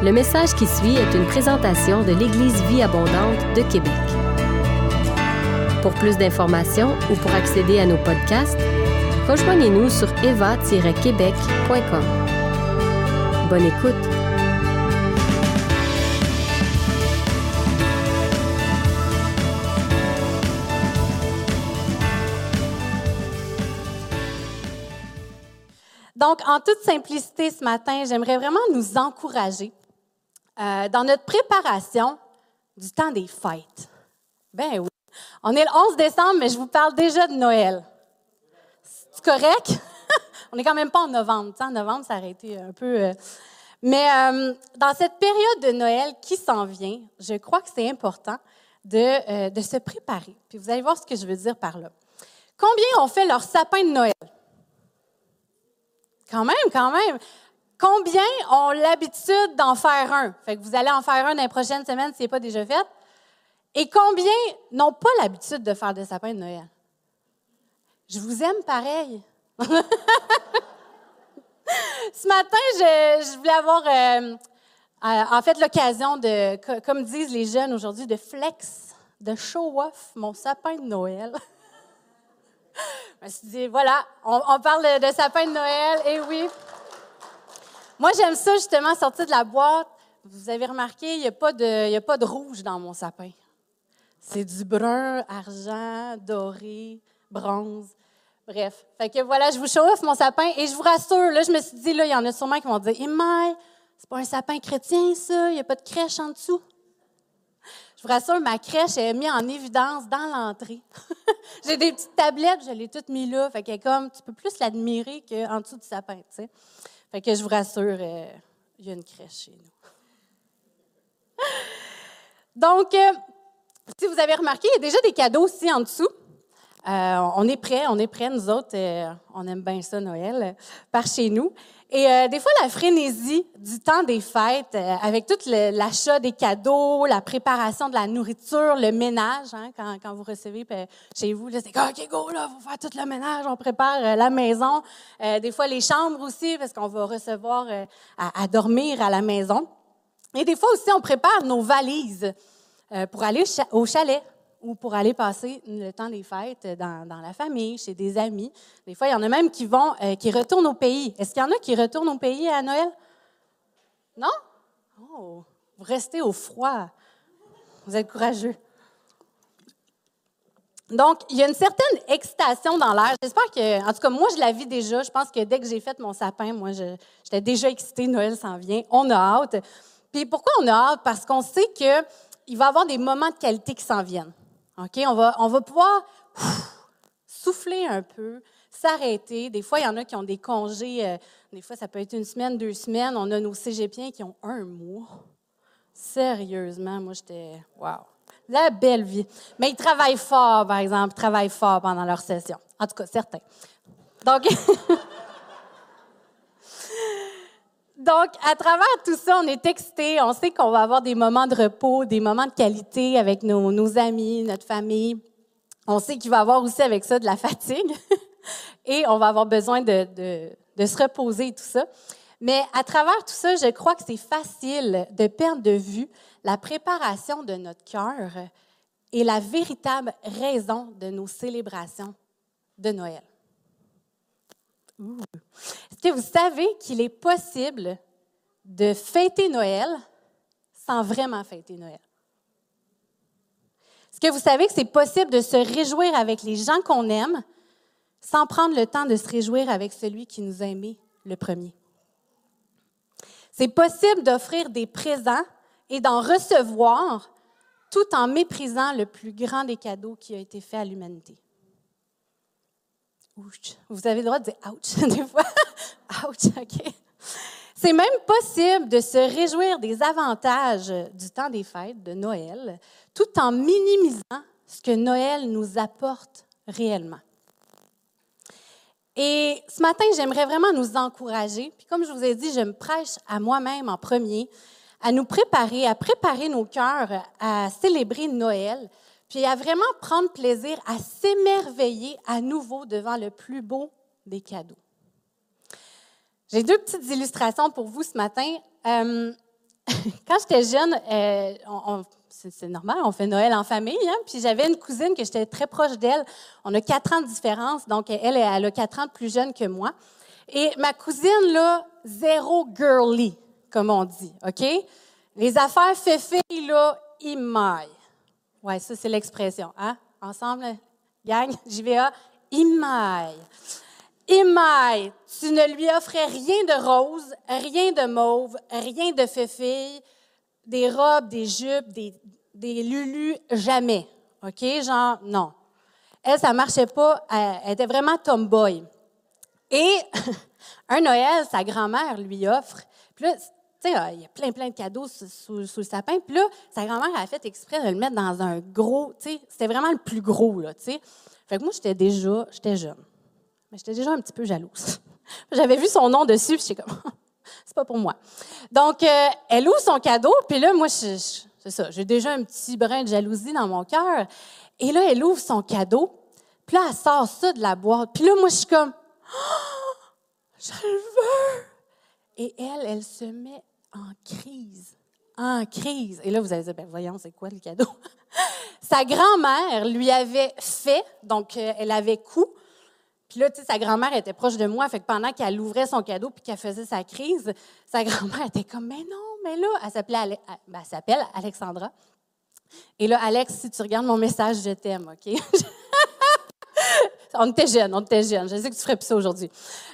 Le message qui suit est une présentation de l'Église Vie Abondante de Québec. Pour plus d'informations ou pour accéder à nos podcasts, rejoignez-nous sur eva-québec.com. Bonne écoute! Donc, en toute simplicité ce matin, j'aimerais vraiment nous encourager euh, dans notre préparation du temps des fêtes. Ben oui. On est le 11 décembre, mais je vous parle déjà de Noël. C'est correct? On n'est quand même pas en novembre. en novembre, ça aurait été un peu. Euh, mais euh, dans cette période de Noël qui s'en vient, je crois que c'est important de, de se préparer. Puis vous allez voir ce que je veux dire par là. Combien ont fait leur sapin de Noël? Quand même, quand même. Combien ont l'habitude d'en faire un? Fait que vous allez en faire un dans les prochaines semaines si ce n'est pas déjà fait. Et combien n'ont pas l'habitude de faire des sapins de Noël? Je vous aime pareil. Ce matin, je, voulais avoir, euh, euh, l'occasion de, comme disent les jeunes aujourd'hui, de flex, de show off mon sapin de Noël. Je me suis dit, voilà, on, parle de, sapin de Noël, et oui. Moi, j'aime ça, justement, sortir de la boîte. Vous avez remarqué, il n'y a, pas de, a pas de rouge dans mon sapin. C'est du brun, argent, doré, bronze. Bref. Fait que voilà, je vous chauffe mon sapin et je vous rassure, là, je me suis dit, là, il y en a sûrement qui vont dire, Imai, c'est pas un sapin chrétien, ça, il n'y a pas de crèche en dessous? Je vous rassure, ma crèche est mise en évidence dans l'entrée. J'ai des petites tablettes, je l'ai toutes mises là. Fait que comme, tu peux plus l'admirer qu'en dessous du sapin, tu sais. Fait que je vous rassure, euh, il y a une crèche chez nous. Donc, euh, si vous avez remarqué, il y a déjà des cadeaux aussi en dessous. Euh, on est prêts, on est prêts, nous autres, on aime bien ça, Noël, par chez nous. Et euh, des fois, la frénésie du temps des fêtes, euh, avec tout l'achat des cadeaux, la préparation de la nourriture, le ménage, hein, quand, quand, vous recevez euh, chez vous, c'est comme, OK, go, là, faut faire tout le ménage, on prépare la maison. des fois, les chambres aussi, parce qu'on va recevoir à, à, dormir à la maison. Et des fois aussi, on prépare nos valises pour aller au chalet ou pour aller passer le temps des fêtes dans, dans, la famille, chez des amis. Des fois, il y en a même qui vont, euh, qui retournent au pays. Est-ce qu'il y en a qui retournent au pays à Noël? Non? Oh, vous restez au froid. Vous êtes courageux. Donc, il y a une certaine excitation dans l'air. J'espère que, en tout cas, moi, je la vis déjà. Je pense que dès que j'ai fait mon sapin, moi, j'étais déjà excitée. Noël s'en vient. On a hâte. Puis pourquoi on a hâte? Parce qu'on sait qu'il va y avoir des moments de qualité qui s'en viennent. OK? On va, on va pouvoir souffler un peu, s'arrêter. Des fois, il y en a qui ont des congés. Euh, des fois, ça peut être une semaine, deux semaines. On a nos cégepiens qui ont un mois. Sérieusement, moi, j'étais. Wow! La belle vie. Mais ils travaillent fort, par exemple. Travaillent fort pendant leur session. En tout cas, certains. Donc. Donc, à travers tout ça, on est excités. On sait qu'on va avoir des moments de repos, des moments de qualité avec nos, amis, notre famille. On sait qu'il va y avoir aussi avec ça de la fatigue. et on va avoir besoin de, de, se reposer et tout ça. Mais à travers tout ça, je crois que c'est facile de perdre de vue la préparation de notre cœur et la véritable raison de nos célébrations de Noël. Est-ce que vous savez qu'il est possible de fêter Noël sans vraiment fêter Noël? Est-ce que vous savez que c'est possible de se réjouir avec les gens qu'on aime sans prendre le temps de se réjouir avec celui qui nous a aimés le premier? C'est possible d'offrir des présents et d'en recevoir tout en méprisant le plus grand des cadeaux qui a été fait à l'humanité. Vous avez le droit de dire ouch des fois. ouch, OK. C'est même possible de se réjouir des avantages du temps des fêtes de Noël tout en minimisant ce que Noël nous apporte réellement. Et ce matin, j'aimerais vraiment nous encourager, puis comme je vous ai dit, je me prêche à moi-même en premier, à nous préparer, à préparer nos cœurs à célébrer Noël, puis à vraiment prendre plaisir à s'émerveiller à nouveau devant le plus beau des cadeaux. J'ai deux petites illustrations pour vous ce matin. Euh, quand j'étais jeune, euh, c'est normal, on fait Noël en famille. Hein? Puis j'avais une cousine que j'étais très proche d'elle. On a quatre ans de différence, donc elle, elle a quatre ans plus jeune que moi. Et ma cousine, là, zéro girly, comme on dit, OK? Les affaires féfé, là, imaille. Ouais, ça, c'est l'expression, hein? Ensemble, gang, JVA, imaille. Imaille, tu ne lui offrais rien de rose, rien de mauve, rien de féfé, des robes, des jupes, des, des lulus, jamais. OK? Genre, non. Elle, ça marchait pas. Elle, était vraiment tomboy. Et un Noël, sa grand-mère lui offre. Ah, il y a plein, plein de cadeaux sous, le sapin. Puis là, sa grand-mère a fait exprès de le mettre dans un gros, tu c'était vraiment le plus gros, là, tu sais. Fait que moi, j'étais déjà, j'étais jeune. Mais j'étais déjà un petit peu jalouse. J'avais vu son nom dessus, puis j'étais comme, c'est pas pour moi. Donc, euh, elle ouvre son cadeau, puis là, moi, c'est ça, j'ai déjà un petit brin de jalousie dans mon cœur. Et là, elle ouvre son cadeau, puis là, elle sort ça de la boîte. Puis là, moi, je suis comme, oh, je le veux! Et elle, elle se met en crise. En crise. Et là, vous allez dire, ben voyons, c'est quoi le cadeau? Sa grand-mère lui avait fait, donc euh, elle avait coup, puis là, tu sais, sa grand-mère était proche de moi, fait que pendant qu'elle ouvrait son cadeau puis qu'elle faisait sa crise, sa grand-mère était comme, mais non, mais là, elle s'appelait, ben, Alexandra. Et là, Alex, si tu regardes mon message, je t'aime, OK? on était jeunes, on était jeunes. Je sais que tu ferais plus ça aujourd'hui.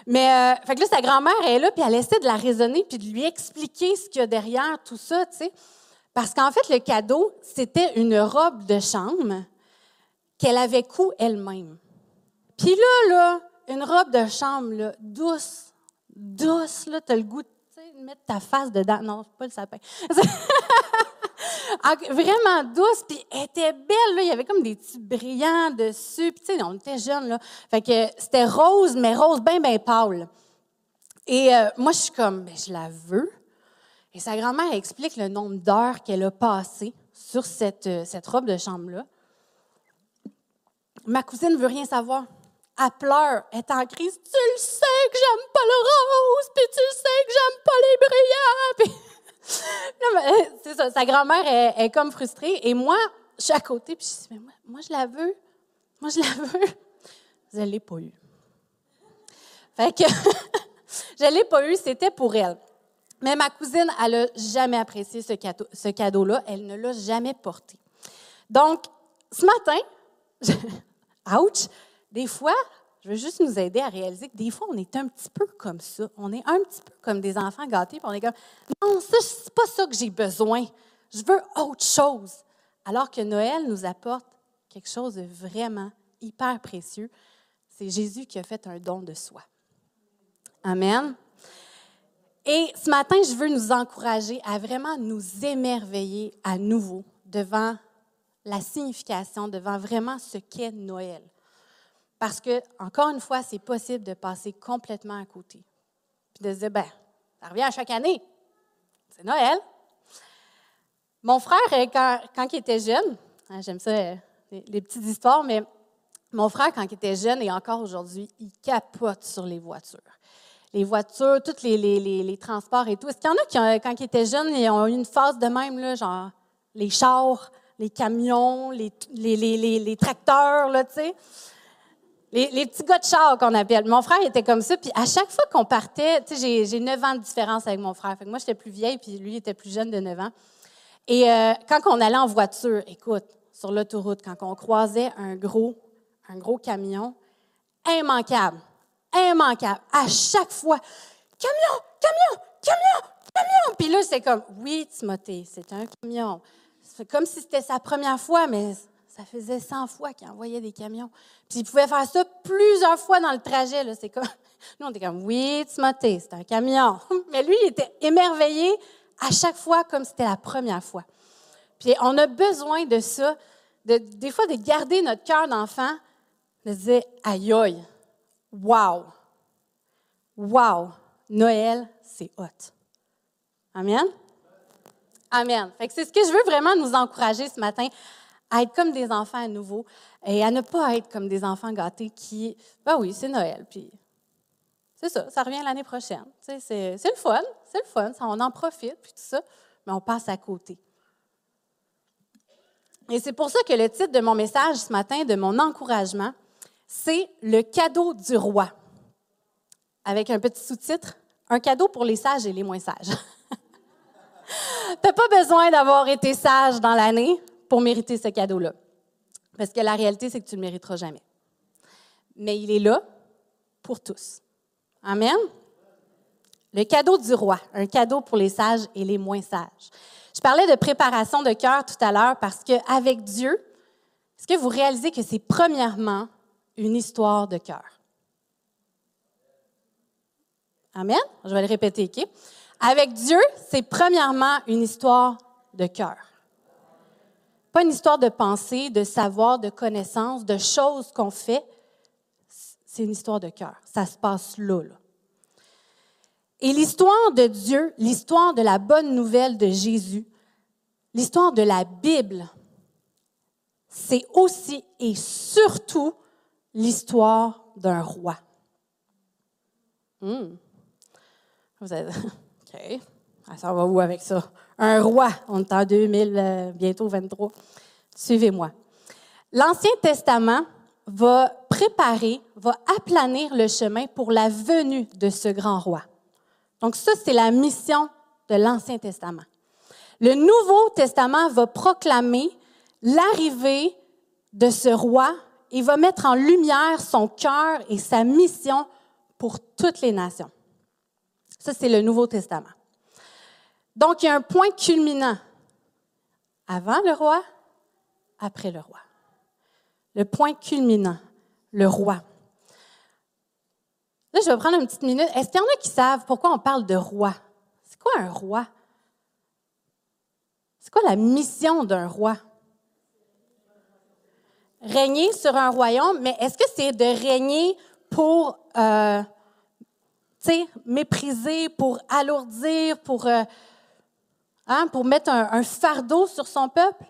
Mais, euh, fait que là, sa grand-mère est là, puis elle essaie de la raisonner puis de lui expliquer ce qu'il y a derrière tout ça, tu sais. Parce qu'en fait, le cadeau, c'était une robe de chambre qu'elle avait cou elle-même. Puis là, là, une robe de chambre, là, douce, douce, là, t'as le goût de mettre ta face dedans. Non, pas le sapin. Vraiment douce, puis elle était belle, là. Il y avait comme des petits brillants dessus. Puis, on était jeunes, là. Fait que c'était rose, mais rose bien, bien pâle. Et euh, moi, je suis comme, ben, je la veux. Et sa grand-mère explique le nombre d'heures qu'elle a passé sur cette, euh, cette robe de chambre-là. Ma cousine ne veut rien savoir elle pleure, elle est en crise. Tu le sais que j'aime pas le rose, puis tu le sais que j'aime pas les brillants. Puis... c'est ça, sa grand-mère est, comme frustrée. Et moi, je suis à côté, puis je dis, mais moi, moi, je la veux. Moi, je la veux. Je ne l'ai pas eu. Fait que je ne l'ai pas eu, c'était pour elle. Mais ma cousine, elle n'a jamais apprécié ce, cadeau, ce cadeau-là. Elle ne l'a jamais porté. Donc, ce matin, ouch, des fois, je veux juste nous aider à réaliser que des fois, on est un petit peu comme ça. On est un petit peu comme des enfants gâtés, puis on est comme non, ça, c'est pas ça que j'ai besoin. Je veux autre chose. Alors que Noël nous apporte quelque chose de vraiment hyper précieux. C'est Jésus qui a fait un don de soi. Amen. Et ce matin, je veux nous encourager à vraiment nous émerveiller à nouveau devant la signification, devant vraiment ce qu'est Noël. Parce que, encore une fois, c'est possible de passer complètement à côté. Puis de se dire, ben, ça revient à chaque année. C'est Noël. Mon frère, euh, quand, il était jeune, hein, j'aime ça, euh, les, petites histoires, mais mon frère, quand il était jeune et encore aujourd'hui, il capote sur les voitures. Les voitures, tous les, transports et tout. Est-ce qu'il y en a qui, quand ils étaient jeunes, ils ont eu une phase de même, là, genre les chars, les camions, les, les, tracteurs, là, tu sais? Les, petits gars de char qu'on appelle. Mon frère était comme ça. Puis à chaque fois qu'on partait, j'ai 9 ans de différence avec mon frère. Fait moi, j'étais plus vieille, puis lui, était plus jeune de 9 ans. Et euh, quand on allait en voiture, écoute, sur l'autoroute, quand on croisait un gros, un gros camion, immanquable, immanquable. À chaque fois, camion, camion, camion, camion. Puis là, c'est comme, oui, Timothée, c'est un camion. C'est comme si c'était sa première fois, mais ça faisait 100 fois qu'il envoyait des camions. Puis il pouvait faire ça plusieurs fois dans le trajet. C'est comme, nous, on était comme, oui, Timothée, c'est un camion. Mais lui, il était émerveillé à chaque fois comme c'était la première fois. Puis on a besoin de ça, de, des fois de garder notre cœur d'enfant, de dire, aïe aïe, wow, wow, Noël, c'est hot. Amen? Amen. c'est ce que je veux vraiment nous encourager ce matin à être comme des enfants à nouveau et à ne pas être comme des enfants gâtés qui, ben oui, c'est Noël, puis c'est ça, ça revient l'année prochaine. c'est, le fun, c'est le fun, on en profite, puis tout ça. mais on passe à côté. Et c'est pour ça que le titre de mon message ce matin, de mon encouragement, c'est Le cadeau du roi. Avec un petit sous-titre, Un cadeau pour les sages et les moins sages. tu n'as pas besoin d'avoir été sage dans l'année pour mériter ce cadeau-là. Parce que la réalité, c'est que tu ne le mériteras jamais. Mais il est là pour tous. Amen? Le cadeau du roi, un cadeau pour les sages et les moins sages. Je parlais de préparation de cœur tout à l'heure parce qu'avec Dieu, est-ce que vous réalisez que c'est premièrement une histoire de cœur? Amen? Je vais le répéter, OK? Avec Dieu, c'est premièrement une histoire de cœur. Pas une histoire de pensée, de savoir, de connaissance, de choses qu'on fait. C'est une histoire de cœur. Ça se passe là, là. Et l'histoire de Dieu, l'histoire de la bonne nouvelle de Jésus, l'histoire de la Bible, c'est aussi et surtout l'histoire d'un roi. Hmm. Vous êtes... OK. Ça va où avec ça? Un roi. On est en 2000, euh, bientôt 23. Suivez-moi. L'Ancien Testament va préparer, va aplanir le chemin pour la venue de ce grand roi. Donc ça, c'est la mission de l'Ancien Testament. Le Nouveau Testament va proclamer l'arrivée de ce roi et va mettre en lumière son cœur et sa mission pour toutes les nations. Ça, c'est le Nouveau Testament. Donc, il y a un point culminant. Avant le roi, après le roi. Le point culminant, le roi. Là, je vais prendre une petite minute. Est-ce qu'il y en a qui savent pourquoi on parle de roi? C'est quoi un roi? C'est quoi la mission d'un roi? Régner sur un royaume, mais est-ce que c'est de régner pour euh, mépriser, pour alourdir, pour, euh, hein, pour mettre un fardeau sur son peuple?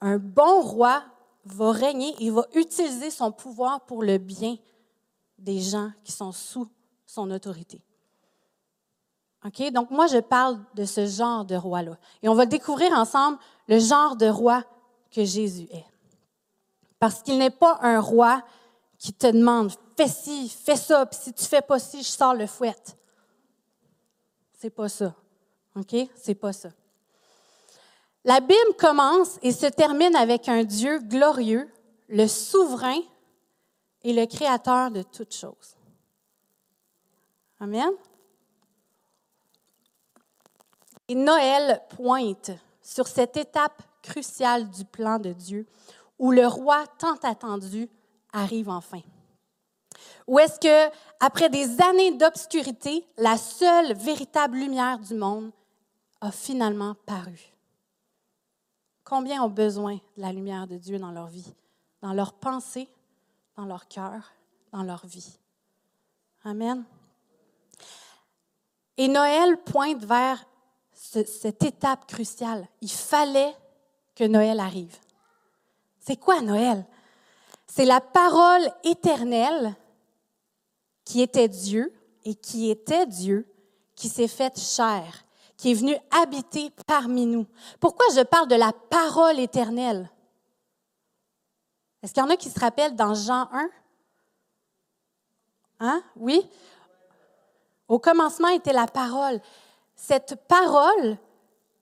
Un bon roi va régner, il va utiliser son pouvoir pour le bien des gens qui sont sous son autorité. OK? Donc, moi, je parle de ce genre de roi-là. Et on va découvrir ensemble le genre de roi que Jésus est. Parce qu'il n'est pas un roi qui te demande fais ci, fais ça, puis si tu fais pas ci, je sors le fouet. C'est pas ça. OK? C'est pas ça. La Bible commence et se termine avec un Dieu glorieux, le souverain et le créateur de toutes choses. Amen? Et Noël pointe sur cette étape cruciale du plan de Dieu où le roi tant attendu arrive enfin. Où est-ce que, après des années d'obscurité, la seule véritable lumière du monde a finalement paru? Combien ont besoin de la lumière de Dieu dans leur vie, dans leurs pensées, dans leur cœur, dans leur vie? Amen. Et Noël pointe vers cette étape cruciale. Il fallait que Noël arrive. C'est quoi Noël? C'est la parole éternelle qui était Dieu et qui était Dieu, qui s'est faite chair, qui est venu habiter parmi nous. Pourquoi je parle de la parole éternelle? Est-ce qu'il y en a qui se rappellent dans Jean 1? Hein? Oui? Au commencement était la parole. Cette parole,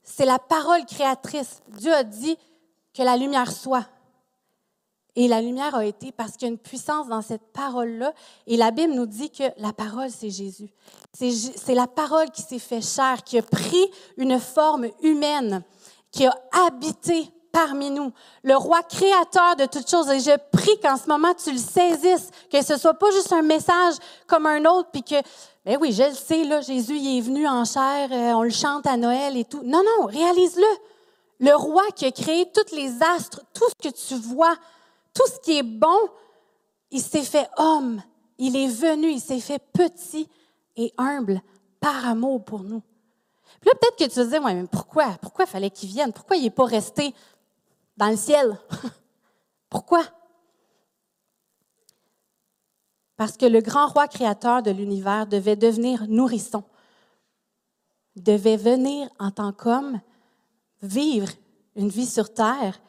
c'est la parole créatrice. Dieu a dit que la lumière soit. Et la lumière a été parce qu'il y a une puissance dans cette parole-là. Et la Bible nous dit que la parole, c'est Jésus. C'est la parole qui s'est fait chair, qui a pris une forme humaine, qui a habité parmi nous, le roi créateur de toutes choses. Et je prie qu'en ce moment, tu le saisisses, que ce soit pas juste un message comme un autre, puis que, ben oui, je le sais, là, Jésus, il est venu en chair, euh, on le chante à Noël et tout. Non, non, réalise-le. Le roi qui a créé tous les astres, tout ce que tu vois, tout ce qui est bon, il s'est fait homme. Il est venu, il s'est fait petit et humble par amour pour nous. Puis là, peut-être que tu te dis, ouais, mais pourquoi? Pourquoi fallait qu'il vienne? Pourquoi il n'est pas resté dans le ciel? Pourquoi? Parce que le grand roi créateur de l'univers devait devenir nourrisson. devait venir en tant qu'homme, vivre une vie sur terre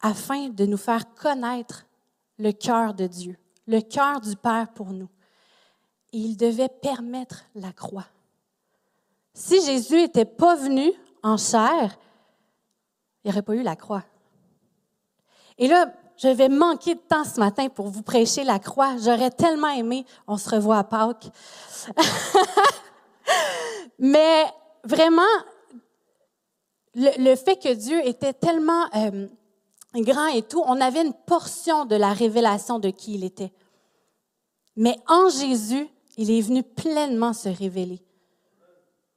afin de nous faire connaître le cœur de Dieu, le cœur du Père pour nous. Et il devait permettre la croix. Si Jésus n'était pas venu en chair, il n'y aurait pas eu la croix. Et là, je vais manquer de temps ce matin pour vous prêcher la croix. J'aurais tellement aimé, on se revoit à Pâques. Mais vraiment, le, fait que Dieu était tellement euh, grand et tout, on avait une portion de la révélation de qui il était. Mais en Jésus, il est venu pleinement se révéler.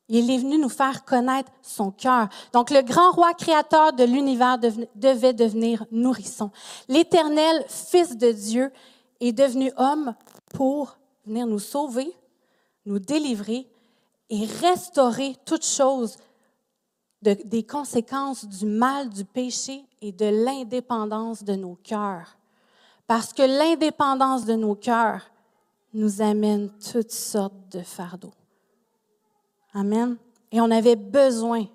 Il est venu nous faire connaître son cœur. Donc, le grand roi créateur de l'univers devait devenir nourrisson. L'éternel Fils de Dieu est devenu homme pour venir nous sauver, nous délivrer et restaurer toute des conséquences du mal, du péché et de l'indépendance de nos cœurs. Parce que l'indépendance de nos cœurs nous amène toutes sortes de fardeaux. Amen. Et on avait besoin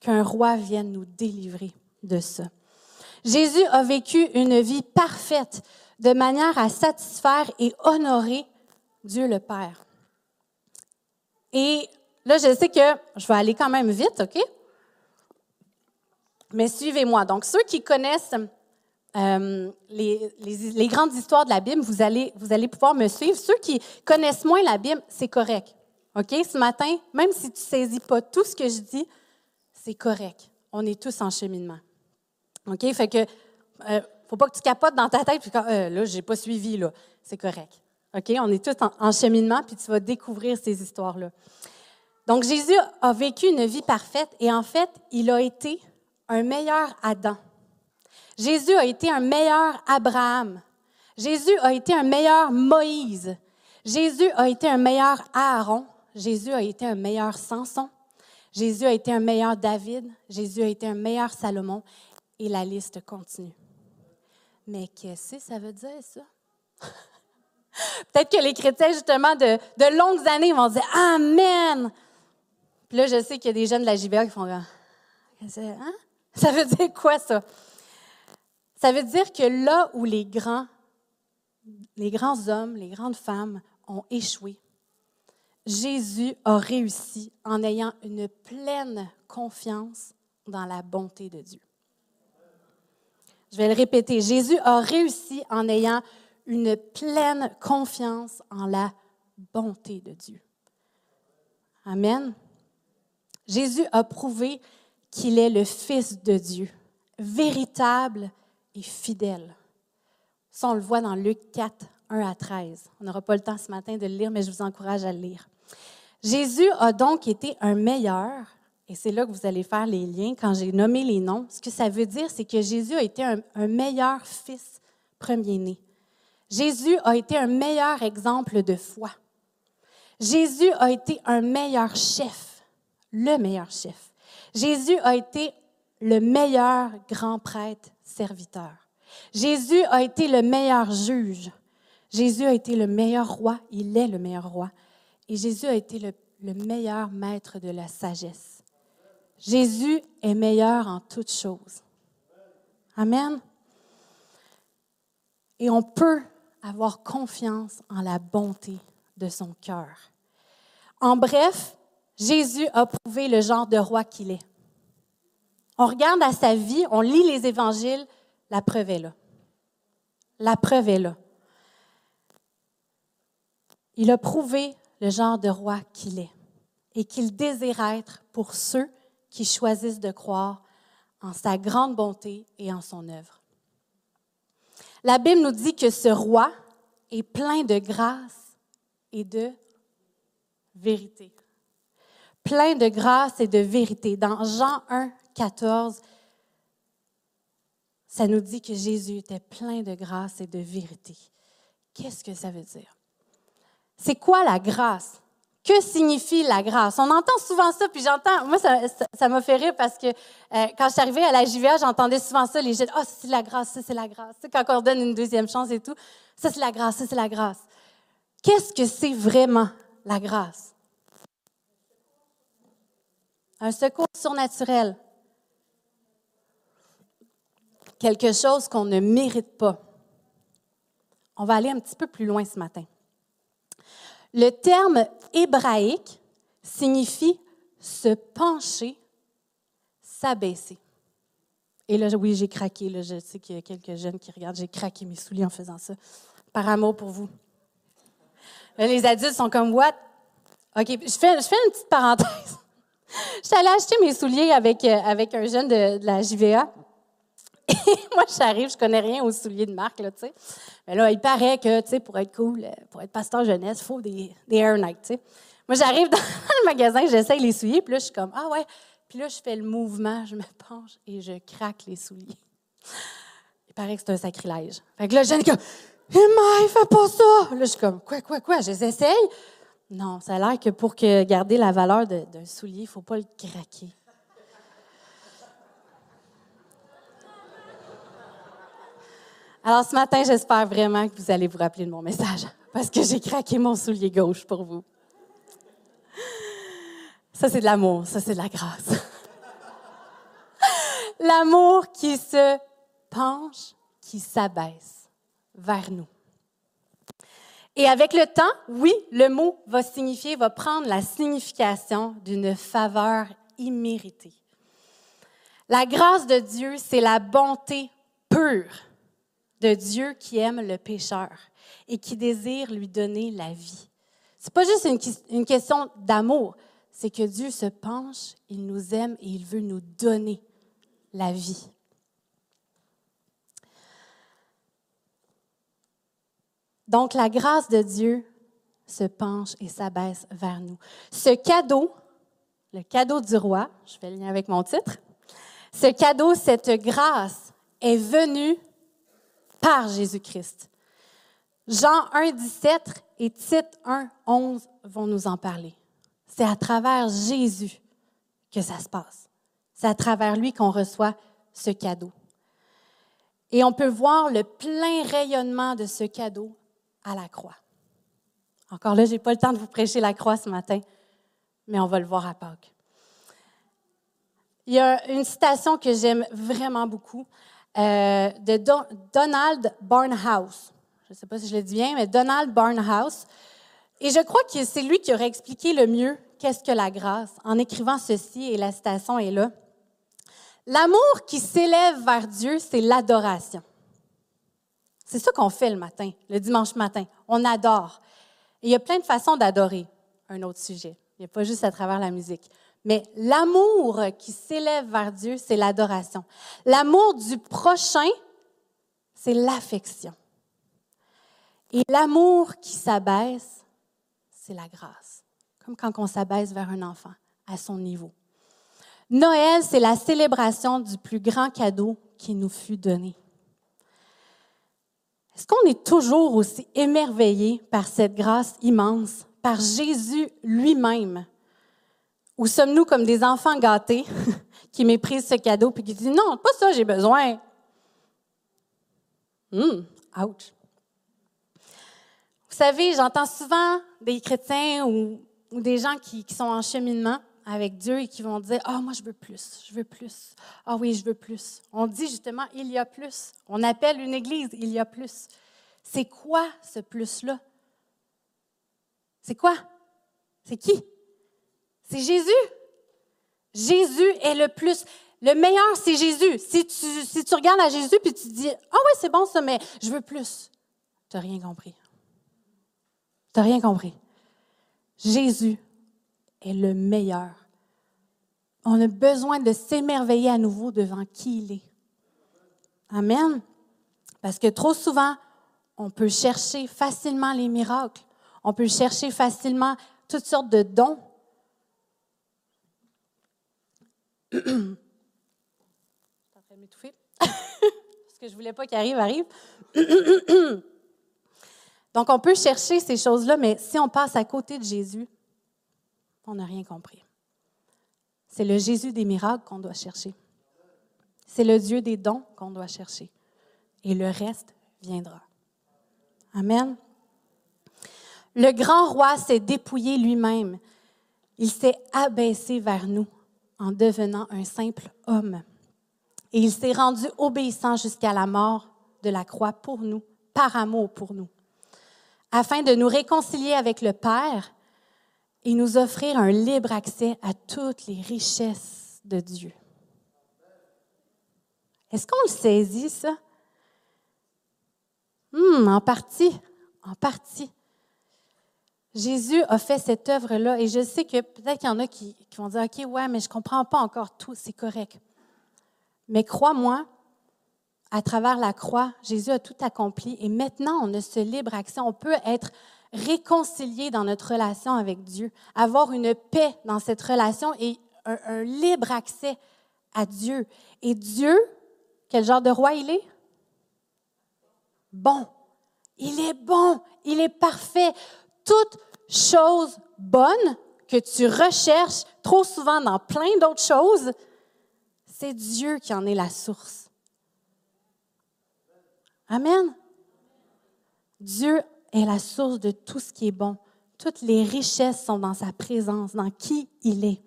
qu'un roi vienne nous délivrer de ça. Jésus a vécu une vie parfaite de manière à satisfaire et honorer Dieu le Père. Et là, je sais que je vais aller quand même vite, OK? Mais suivez-moi. Donc, ceux qui connaissent euh, les, les, grandes histoires de la Bible, vous allez, vous allez pouvoir me suivre. Ceux qui connaissent moins la Bible, c'est correct. OK? Ce matin, même si tu ne saisis pas tout ce que je dis, c'est correct. On est tous en cheminement. OK? Fait que, euh, faut pas que tu capotes dans ta tête, puis euh, là, je n'ai pas suivi, là. C'est correct. OK? On est tous en, cheminement, puis tu vas découvrir ces histoires-là. Donc, Jésus a vécu une vie parfaite et en fait, il a été un meilleur Adam. Jésus a été un meilleur Abraham. Jésus a été un meilleur Moïse. Jésus a été un meilleur Aaron. Jésus a été un meilleur Samson. Jésus a été un meilleur David. Jésus a été un meilleur Salomon. Et la liste continue. Mais qu'est-ce que ça veut dire, ça? Peut-être que les chrétiens, justement, de, de, longues années vont dire Amen. Puis là, je sais qu'il y a des jeunes de la JBA qui font hein? Ça veut dire quoi, ça? Ça veut dire que là où les grands, les grands hommes, les grandes femmes ont échoué, Jésus a réussi en ayant une pleine confiance dans la bonté de Dieu. Je vais le répéter. Jésus a réussi en ayant une pleine confiance en la bonté de Dieu. Amen. Jésus a prouvé qu'il est le Fils de Dieu, véritable et fidèle. Ça, on le voit dans Luc 4, 1 à 13. On n'aura pas le temps ce matin de le lire, mais je vous encourage à le lire. Jésus a donc été un meilleur, et c'est là que vous allez faire les liens quand j'ai nommé les noms. Ce que ça veut dire, c'est que Jésus a été un, meilleur fils premier-né. Jésus a été un meilleur exemple de foi. Jésus a été un meilleur chef, le meilleur chef. Jésus a été le meilleur grand prêtre serviteur. Jésus a été le meilleur juge. Jésus a été le meilleur roi. Il est le meilleur roi. Et Jésus a été le, le meilleur maître de la sagesse. Jésus est meilleur en toutes choses. Amen. Et on peut avoir confiance en la bonté de son cœur. En bref, Jésus a prouvé le genre de roi qu'il est. On regarde à sa vie, on lit les évangiles, la preuve est là. La preuve est là. Il a prouvé le genre de roi qu'il est et qu'il désire être pour ceux qui choisissent de croire en sa grande bonté et en son œuvre. La Bible nous dit que ce roi est plein de grâce et de vérité. Plein de grâce et de vérité. Dans Jean 1, 14, ça nous dit que Jésus était plein de grâce et de vérité. Qu'est-ce que ça veut dire? C'est quoi la grâce? Que signifie la grâce? On entend souvent ça, puis j'entends, moi, ça m'a fait rire parce que euh, quand je suis arrivée à la JVA, j'entendais souvent ça, les gens, ah, c'est la grâce, ça, c'est la grâce. Quand on donne une deuxième chance et tout, ça, c'est la grâce, ça, c'est la grâce. Qu'est-ce que c'est vraiment la grâce? Un secours surnaturel, quelque chose qu'on ne mérite pas. On va aller un petit peu plus loin ce matin. Le terme hébraïque signifie se pencher, s'abaisser. Et là, oui, j'ai craqué. Je sais qu'il y a quelques jeunes qui regardent. J'ai craqué mes souliers en faisant ça. Par amour pour vous. les adultes sont comme, what? OK, je fais une petite parenthèse. Allée acheter mes souliers avec, euh, avec un jeune de, la JVA. Et moi, j'arrive, je connais rien aux souliers de marque, là, tu sais. Mais là, il paraît que, tu sais, pour être cool, euh, pour être pasteur jeunesse, il faut des, des Air tu sais. Moi, j'arrive dans le magasin, j'essaye les souliers, puis là, je suis comme, ah ouais. Puis là, je fais le mouvement, je me penche et je craque les souliers. Il paraît que c'est un sacrilège. Fait que là, je comme, Emma, il fait pas ça. Là, je suis comme, quoi, quoi, quoi, je les essaye. Non, ça a l'air que pour garder la valeur d'un soulier, il ne faut pas le craquer. Alors ce matin, j'espère vraiment que vous allez vous rappeler de mon message parce que j'ai craqué mon soulier gauche pour vous. Ça, c'est de l'amour, ça, c'est de la grâce. L'amour qui se penche, qui s'abaisse vers nous. Et avec le temps, oui, le mot va signifier, va prendre la signification d'une faveur imméritée. La grâce de Dieu, c'est la bonté pure de Dieu qui aime le pécheur et qui désire lui donner la vie. C'est pas juste une, une question d'amour, c'est que Dieu se penche, il nous aime et il veut nous donner la vie. Donc la grâce de Dieu se penche et s'abaisse vers nous. Ce cadeau, le cadeau du roi, je fais le lien avec mon titre, ce cadeau, cette grâce est venue par Jésus-Christ. Jean 1, 17 et Tite 1, 11 vont nous en parler. C'est à travers Jésus que ça se passe. C'est à travers lui qu'on reçoit ce cadeau. Et on peut voir le plein rayonnement de ce cadeau à la croix. Encore là, je n'ai pas le temps de vous prêcher la croix ce matin, mais on va le voir à Pâques. Il y a une citation que j'aime vraiment beaucoup euh, de Donald Barnhouse. Je ne sais pas si je le dis bien, mais Donald Barnhouse. Et je crois que c'est lui qui aurait expliqué le mieux qu'est-ce que la grâce en écrivant ceci, et la citation est là. L'amour qui s'élève vers Dieu, c'est l'adoration. C'est ça qu'on fait le matin, le dimanche matin. On adore. Il y a plein de façons d'adorer un autre sujet. Il n'y a pas juste à travers la musique. Mais l'amour qui s'élève vers Dieu, c'est l'adoration. L'amour du prochain, c'est l'affection. Et l'amour qui s'abaisse, c'est la grâce. Comme quand on s'abaisse vers un enfant à son niveau. Noël, c'est la célébration du plus grand cadeau qui nous fut donné. Est-ce qu'on est toujours aussi émerveillé par cette grâce immense, par Jésus lui-même? Ou sommes-nous comme des enfants gâtés qui méprisent ce cadeau et qui disent non, pas ça, j'ai besoin? Hum, ouch. Vous savez, j'entends souvent des chrétiens ou, des gens qui sont en cheminement avec Dieu et qui vont dire Ah, moi, je veux plus, je veux plus. Ah oui, je veux plus. On dit justement Il y a plus. On appelle une église Il y a plus. C'est quoi ce plus-là? C'est quoi? C'est qui? C'est Jésus. Jésus est le plus. Le meilleur, c'est Jésus. Si tu, si tu regardes à Jésus puis tu dis Ah oui, c'est bon ça, mais je veux plus, tu n'as rien compris. Tu n'as rien compris. Jésus est le meilleur. On a besoin de s'émerveiller à nouveau devant qui il est. Amen. Parce que trop souvent, on peut chercher facilement les miracles. On peut chercher facilement toutes sortes de dons. Je m'étouffer. Ce que je ne voulais pas qu'il arrive, arrive. Donc, on peut chercher ces choses-là, mais si on passe à côté de Jésus, on n'a rien compris. C'est le Jésus des miracles qu'on doit chercher. C'est le Dieu des dons qu'on doit chercher. Et le reste viendra. Amen. Le grand roi s'est dépouillé lui-même. Il s'est abaissé vers nous en devenant un simple homme. Et il s'est rendu obéissant jusqu'à la mort de la croix pour nous, par amour pour nous, afin de nous réconcilier avec le Père et nous offrir un libre accès à toutes les richesses de Dieu. Est-ce qu'on le saisit, ça? Hmm, en partie, en partie. Jésus a fait cette œuvre-là et je sais que peut-être qu'il y en a qui, qui, vont dire, OK, ouais, mais je ne comprends pas encore tout, c'est correct. Mais crois-moi, à travers la croix, Jésus a tout accompli et maintenant on a ce libre accès. On peut être réconcilié dans notre relation avec Dieu, avoir une paix dans cette relation et un, un libre accès à Dieu. Et Dieu, quel genre de roi il est? Bon. Il est bon. Il est parfait toute chose bonne que tu recherches trop souvent dans plein d'autres choses, c'est Dieu qui en est la source. Amen. Dieu est la source de tout ce qui est bon. Toutes les richesses sont dans sa présence, dans qui il est.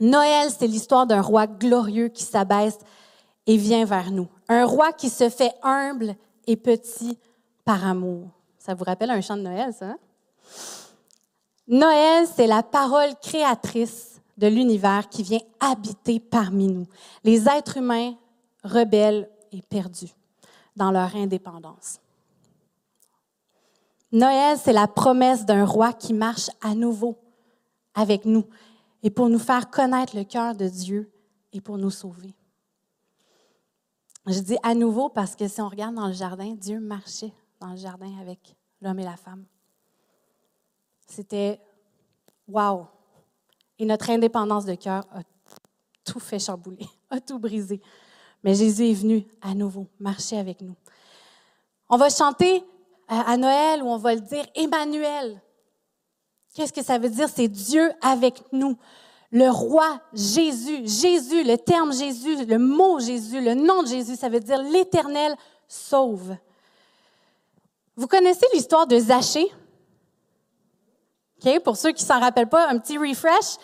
Noël, c'est l'histoire d'un roi glorieux qui s'abaisse et vient vers nous. Un roi qui se fait humble et petit par amour. Ça vous rappelle un chant de Noël, ça? Hein? Noël, c'est la parole créatrice de l'univers qui vient habiter parmi nous. Les êtres humains rebelles et perdus dans leur indépendance. Noël, c'est la promesse d'un roi qui marche à nouveau avec nous et pour nous faire connaître le cœur de Dieu et pour nous sauver. Je dis à nouveau parce que si on regarde dans le jardin, Dieu marchait dans le jardin avec l'homme et la femme. C'était wow. Et notre indépendance de cœur a tout fait chambouler, a tout brisé. Mais Jésus est venu à nouveau marcher avec nous. On va chanter à Noël ou on va le dire Emmanuel. Qu'est-ce que ça veut dire? C'est Dieu avec nous. Le roi Jésus, Jésus, le terme Jésus, le mot Jésus, le nom de Jésus, ça veut dire l'Éternel sauve. Vous connaissez l'histoire de Zachée? Pour ceux qui ne s'en rappellent pas, un petit refresh.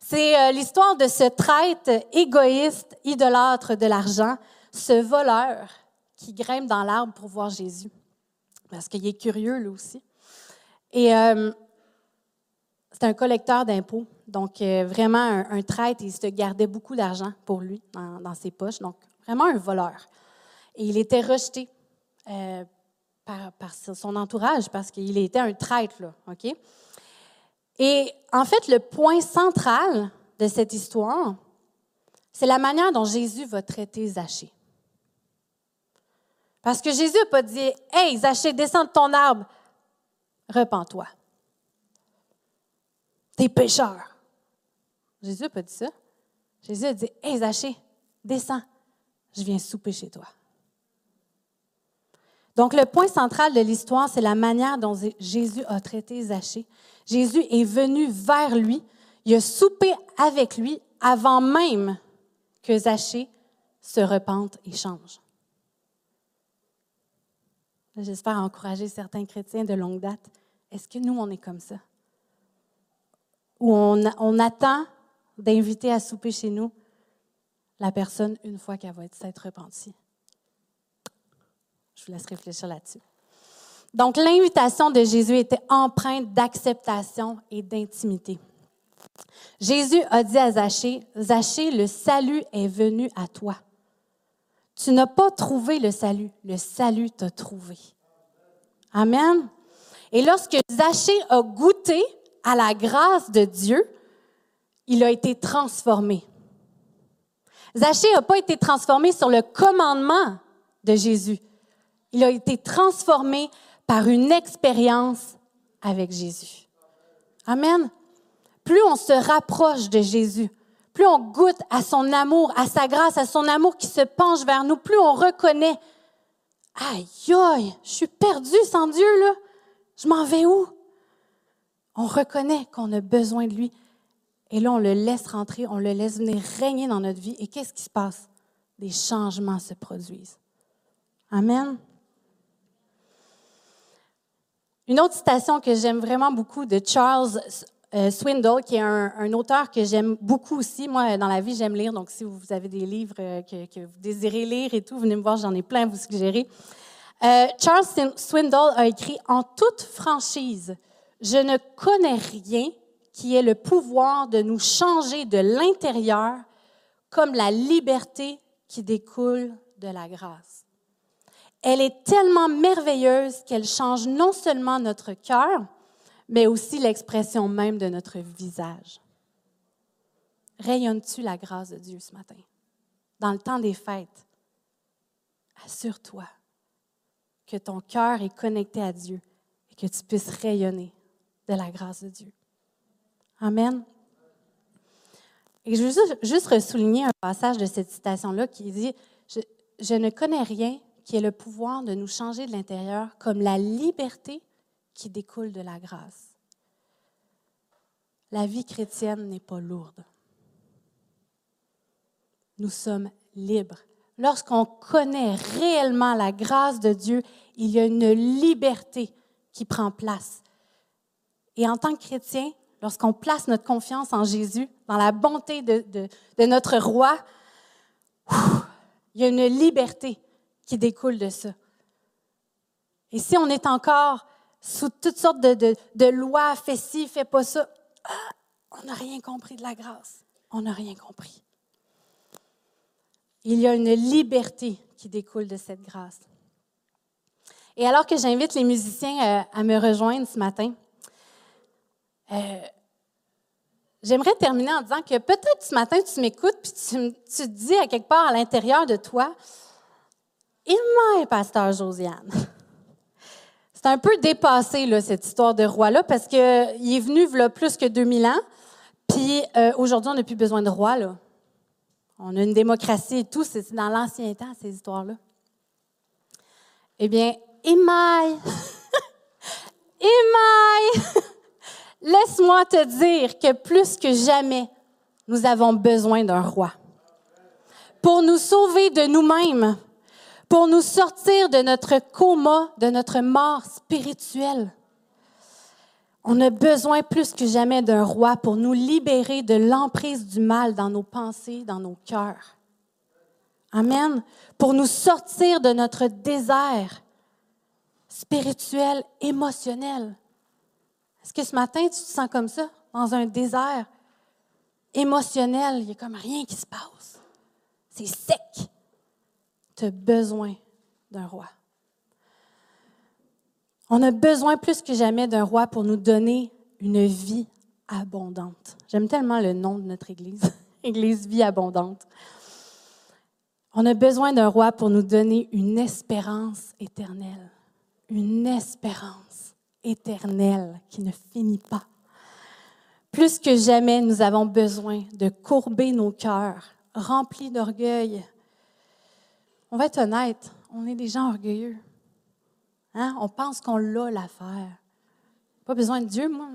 C'est euh, l'histoire de ce traître égoïste, idolâtre de l'argent, ce voleur qui grimpe dans l'arbre pour voir Jésus. Parce qu'il est curieux, lui aussi. Et euh, c'est un collecteur d'impôts. Donc, euh, vraiment un, traître. Il se gardait beaucoup d'argent pour lui dans, ses poches. Donc, vraiment un voleur. Et il était rejeté par, par, son entourage parce qu'il était un traître, là. OK? Et en fait, le point central de cette histoire, c'est la manière dont Jésus va traiter Zachée. Parce que Jésus n'a pas dit Hey, Zachée, descends de ton arbre, repens-toi. T'es pécheur. Jésus n'a pas dit ça. Jésus a dit Hey, Zachée, descends, je viens souper chez toi. Donc, le point central de l'histoire, c'est la manière dont Jésus a traité Zachée. Jésus est venu vers lui, il a soupé avec lui avant même que Zachée se repente et change. J'espère encourager certains chrétiens de longue date. Est-ce que nous, on est comme ça? On, on attend d'inviter à souper chez nous la personne une fois qu'elle va s'être repentie? Je vous laisse réfléchir là-dessus. Donc, l'invitation de Jésus était empreinte d'acceptation et d'intimité. Jésus a dit à Zachée, Zachée, le salut est venu à toi. Tu n'as pas trouvé le salut, le salut t'a trouvé. Amen. Et lorsque Zachée a goûté à la grâce de Dieu, il a été transformé. Zachée n'a pas été transformé sur le commandement de Jésus. Il a été transformé par une expérience avec Jésus. Amen. Plus on se rapproche de Jésus, plus on goûte à son amour, à sa grâce, à son amour qui se penche vers nous, plus on reconnaît, aïe, aïe, je suis perdu sans Dieu, là. Je m'en vais où? On reconnaît qu'on a besoin de lui. Et là, on le laisse rentrer, on le laisse venir régner dans notre vie. Et qu'est-ce qui se passe? Des changements se produisent. Amen. Une autre citation que j'aime vraiment beaucoup de Charles euh, Swindle, qui est un, auteur que j'aime beaucoup aussi. Moi, dans la vie, j'aime lire. Donc, si vous avez des livres euh, que, vous désirez lire et tout, venez me voir, j'en ai plein à vous suggérer. Euh, Charles Swindle a écrit En toute franchise, je ne connais rien qui ait le pouvoir de nous changer de l'intérieur comme la liberté qui découle de la grâce. Elle est tellement merveilleuse qu'elle change non seulement notre cœur, mais aussi l'expression même de notre visage. Rayonnes-tu la grâce de Dieu ce matin? Dans le temps des fêtes, assure-toi que ton cœur est connecté à Dieu et que tu puisses rayonner de la grâce de Dieu. Amen. Et je veux juste, juste souligner un passage de cette citation-là qui dit je ne connais rien qui ait le pouvoir de nous changer de l'intérieur comme la liberté qui découle de la grâce. La vie chrétienne n'est pas lourde. Nous sommes libres. Lorsqu'on connaît réellement la grâce de Dieu, il y a une liberté qui prend place. Et en tant que chrétien, lorsqu'on place notre confiance en Jésus, dans la bonté de, notre roi, il y a une liberté qui découle de ça. Et si on est encore sous toutes sortes de, lois, fais ci, fais pas ça, ah, on n'a rien compris de la grâce. On n'a rien compris. Il y a une liberté qui découle de cette grâce. Et alors que j'invite les musiciens euh, à me rejoindre ce matin, euh, j'aimerais terminer en disant que peut-être ce matin, tu m'écoutes, puis tu, te dis à quelque part à l'intérieur de toi, il m'a, pasteur Josiane. C'est un peu dépassé, là, cette histoire de roi-là, parce qu'il est venu là, plus que 2000 ans. Puis euh, aujourd'hui, on n'a plus besoin de roi. Là. On a une démocratie et tout. C'est dans l'ancien temps, ces histoires-là. Eh bien, Émaille, Émaille, laisse-moi te dire que plus que jamais, nous avons besoin d'un roi. Pour nous sauver de nous-mêmes, pour nous sortir de notre coma, de notre mort spirituelle. On a besoin plus que jamais d'un roi pour nous libérer de l'emprise du mal dans nos pensées, dans nos cœurs. Amen. Pour nous sortir de notre désert spirituel, émotionnel. Est-ce que ce matin, tu te sens comme ça, dans un désert émotionnel? Il n'y a comme rien qui se passe. C'est sec tu besoin d'un roi. On a besoin plus que jamais d'un roi pour nous donner une vie abondante. J'aime tellement le nom de notre Église, Église Vie Abondante. On a besoin d'un roi pour nous donner une espérance éternelle. Une espérance éternelle qui ne finit pas. Plus que jamais, nous avons besoin de courber nos cœurs, remplis d'orgueil, on va être honnête, on est des gens orgueilleux. Hein? On pense qu'on l'a l'affaire. Pas besoin de Dieu, moi.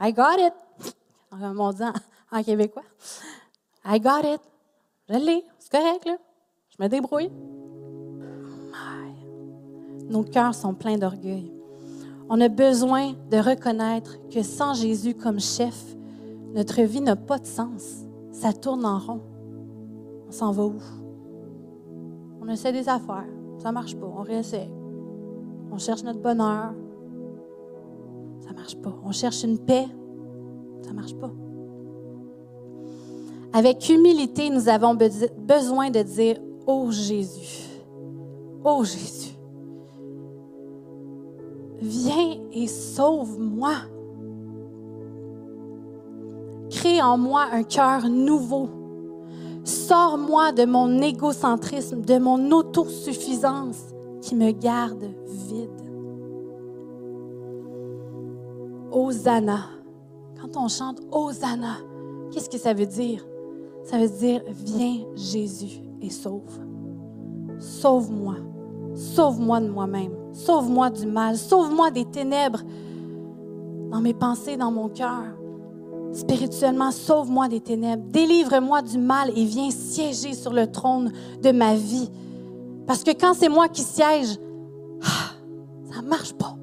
I got it. On dit en, québécois. I got it. Je l'ai. C'est correct, là. Je me débrouille. Nos cœurs sont pleins d'orgueil. On a besoin de reconnaître que sans Jésus comme chef, notre vie n'a pas de sens. Ça tourne en rond. On s'en va où? Essaie des affaires. Ça marche pas. On réessaie. On cherche notre bonheur. Ça marche pas. On cherche une paix. Ça marche pas. Avec humilité, nous avons besoin de dire Oh Jésus, oh Jésus, viens et sauve-moi. Crée en moi un cœur nouveau Sors-moi de mon égocentrisme, de mon autosuffisance qui me garde vide. Hosanna. Quand on chante Hosanna, qu'est-ce que ça veut dire? Ça veut dire Viens Jésus et sauve. Sauve-moi. Sauve-moi de moi-même. Sauve-moi du mal. Sauve-moi des ténèbres dans mes pensées, dans mon cœur. Spirituellement, sauve-moi des ténèbres, délivre-moi du mal et viens siéger sur le trône de ma vie. Parce que quand c'est moi qui siège, ah, ça ne marche pas.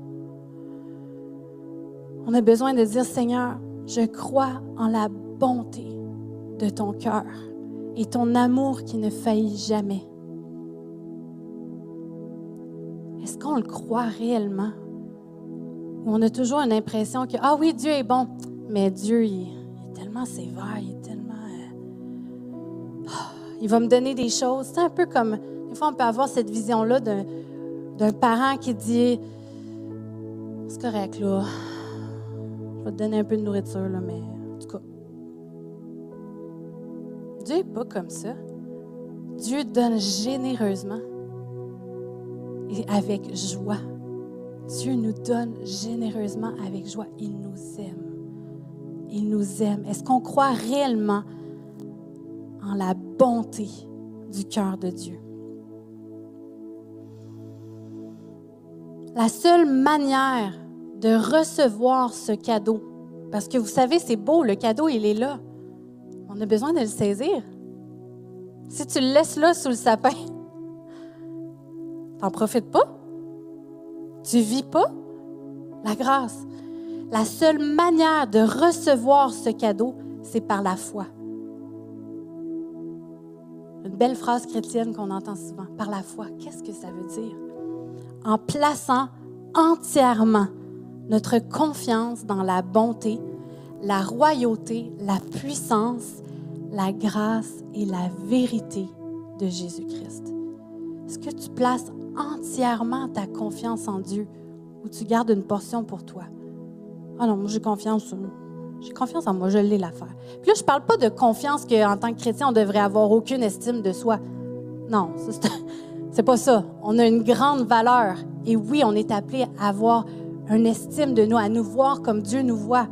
On a besoin de dire, Seigneur, je crois en la bonté de ton cœur et ton amour qui ne faillit jamais. Est-ce qu'on le croit réellement? Ou on a toujours une impression que, ah oui, Dieu est bon, mais Dieu, il, est tellement sévère, il est tellement... euh, il va me donner des choses. C'est un peu comme, des fois, on peut avoir cette vision-là d'un, d'un parent qui dit, c'est correct, là, je vais te donner un peu de nourriture, là, mais en tout cas, Dieu n'est pas comme ça. Dieu donne généreusement et avec joie. Dieu nous donne généreusement avec joie. Il nous aime. Il nous aime. Est-ce qu'on croit réellement en la bonté du cœur de Dieu? La seule manière de recevoir ce cadeau, parce que vous savez, c'est beau, le cadeau, il est là. On a besoin de le saisir. Si tu le laisses là sous le sapin, t'en profites pas? Tu vis pas la grâce. La seule manière de recevoir ce cadeau, c'est par la foi. Une belle phrase chrétienne qu'on entend souvent, par la foi. Qu'est-ce que ça veut dire? En plaçant entièrement notre confiance dans la bonté, la royauté, la puissance, la grâce et la vérité de Jésus-Christ. Est-ce que tu places entièrement ta confiance en Dieu ou tu gardes une portion pour toi? Ah non, moi j'ai confiance. J'ai confiance en moi, je l'ai l'affaire. Puis là, je ne parle pas de confiance qu'en tant que chrétien, on devrait avoir aucune estime de soi. Non, c'est pas ça. On a une grande valeur. Et oui, on est appelé à avoir une estime de nous, à nous voir comme Dieu nous voit.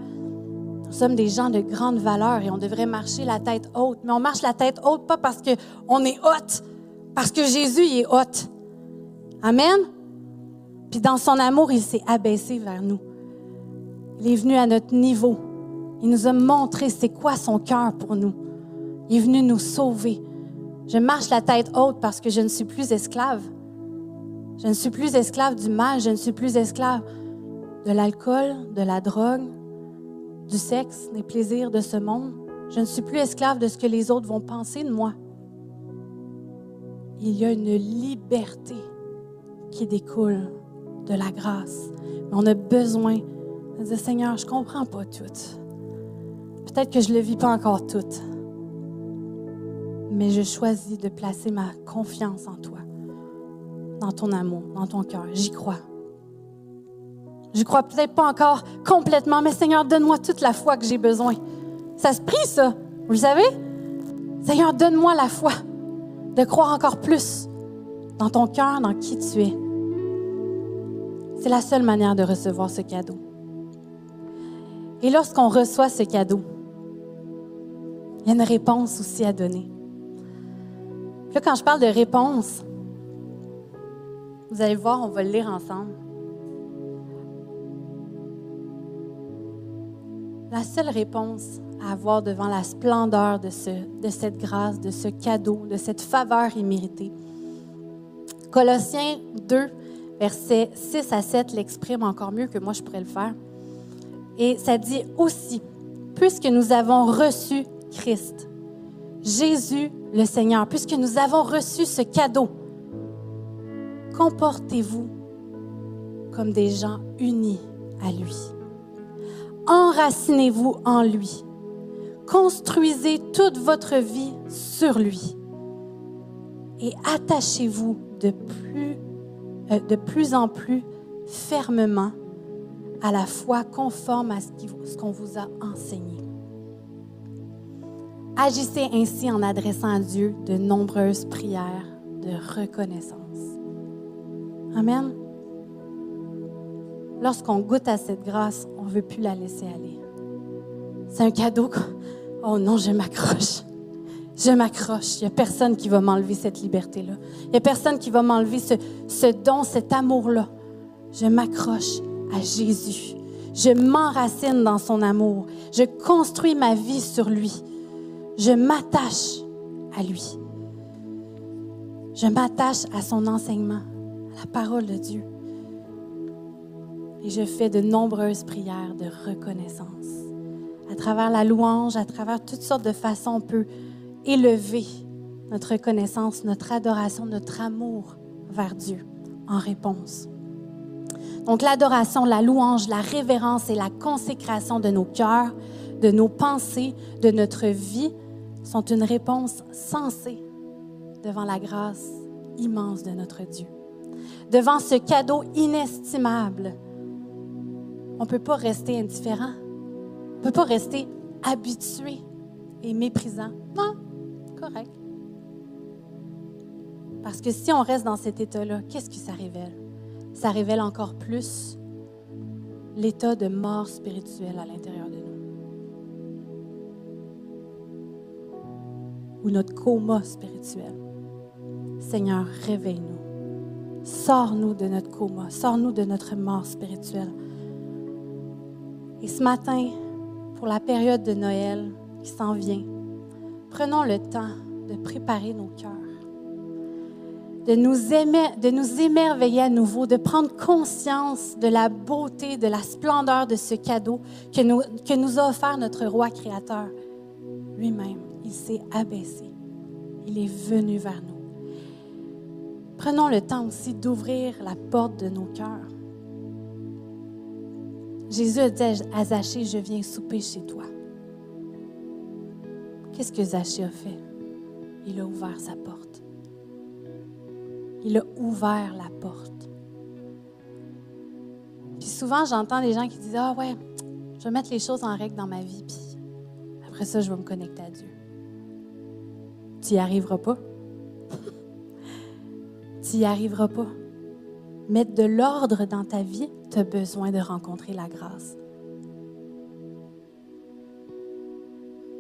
Nous sommes des gens de grande valeur et on devrait marcher la tête haute. Mais on marche la tête haute pas parce qu'on est haute, parce que Jésus il est haute. Amen? Puis dans son amour, il s'est abaissé vers nous. Il est venu à notre niveau. Il nous a montré c'est quoi son cœur pour nous. Il est venu nous sauver. Je marche la tête haute parce que je ne suis plus esclave. Je ne suis plus esclave du mal, je ne suis plus esclave de l'alcool, de la drogue, du sexe, des plaisirs de ce monde. Je ne suis plus esclave de ce que les autres vont penser de moi. Il y a une liberté qui découle de la grâce. Mais on a besoin de dire, Seigneur, je ne comprends pas tout. Peut-être que je ne le vis pas encore tout. Mais je choisis de placer ma confiance en toi, dans ton amour, dans ton cœur. J'y crois. Je crois peut-être pas encore complètement, mais Seigneur, donne-moi toute la foi que j'ai besoin. Ça se prie, ça. Vous le savez? Seigneur, donne-moi la foi de croire encore plus dans ton cœur, dans qui tu es. C'est la seule manière de recevoir ce cadeau. Et lorsqu'on reçoit ce cadeau, il y a une réponse aussi à donner. Là, quand je parle de réponse, vous allez voir, on va le lire ensemble. la seule réponse à avoir devant la splendeur de, ce, cette grâce, de ce cadeau, de cette faveur imméritée. Colossiens 2, versets 6 à 7 l'exprime encore mieux que moi je pourrais le faire. Et ça dit aussi, puisque nous avons reçu Christ, Jésus le Seigneur, puisque nous avons reçu ce cadeau, comportez-vous comme des gens unis à lui enracinez-vous en lui. Construisez toute votre vie sur lui. Et attachez-vous de plus, euh, en plus fermement à la foi conforme à ce qu'on vous a enseigné. Agissez ainsi en adressant à Dieu de nombreuses prières de reconnaissance. Amen lorsqu'on goûte à cette grâce, on ne veut plus la laisser aller. C'est un cadeau. Oh non, je m'accroche. Je m'accroche. Il n'y a personne qui va m'enlever cette liberté-là. Il n'y a personne qui va m'enlever ce, ce don, cet amour-là. Je m'accroche à Jésus. Je m'enracine dans son amour. Je construis ma vie sur lui. Je m'attache à lui. Je m'attache à son enseignement, à la parole de Dieu. Et je fais de nombreuses prières de reconnaissance. À travers la louange, à travers toutes sortes de façons, on peut élever notre reconnaissance, notre adoration, notre amour vers Dieu en réponse. Donc l'adoration, la louange, la révérence et la consécration de nos cœurs, de nos pensées, de notre vie sont une réponse sensée devant la grâce immense de notre Dieu. Devant ce cadeau inestimable, on ne peut pas rester indifférent. On ne peut pas rester habitué et méprisant. Non, correct. Parce que si on reste dans cet état-là, qu'est-ce que ça révèle? Ça révèle encore plus l'état de mort spirituelle à l'intérieur de nous. Ou notre coma spirituel. Seigneur, réveille-nous. Sors-nous de notre coma. Sors-nous de notre mort spirituelle. Et ce matin, pour la période de Noël qui s'en vient, prenons le temps de préparer nos cœurs de nous, émerveiller à nouveau, de prendre conscience de la beauté, de la splendeur de ce cadeau que nous, que a offert notre roi créateur. Lui-même, il s'est abaissé. Il est venu vers nous. Prenons le temps aussi d'ouvrir la porte de nos cœurs. Jésus a dit à Zachée, je viens souper chez toi. Qu'est-ce que Zachée a fait? Il a ouvert sa porte il a ouvert la porte. Puis souvent, j'entends des gens qui disent Ah ouais, je vais mettre les choses en règle dans ma vie, puis après ça, je vais me connecter à Dieu. Tu n'y arriveras pas. tu n'y arriveras pas. Mettre de l'ordre dans ta vie, tu as besoin de rencontrer la grâce.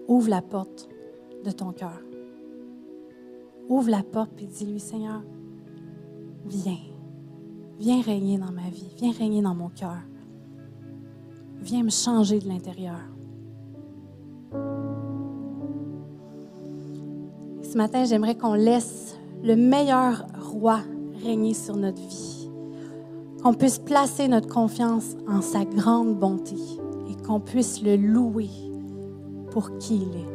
Ouvre la porte de ton cœur. Ouvre la porte et dis-lui, Seigneur, viens. Viens régner dans ma vie. Viens régner dans mon cœur. Viens me changer de l'intérieur. Ce matin, j'aimerais qu'on laisse le meilleur roi régner sur notre vie. Qu'on puisse placer notre confiance en sa grande bonté et qu'on puisse le louer pour qui il est.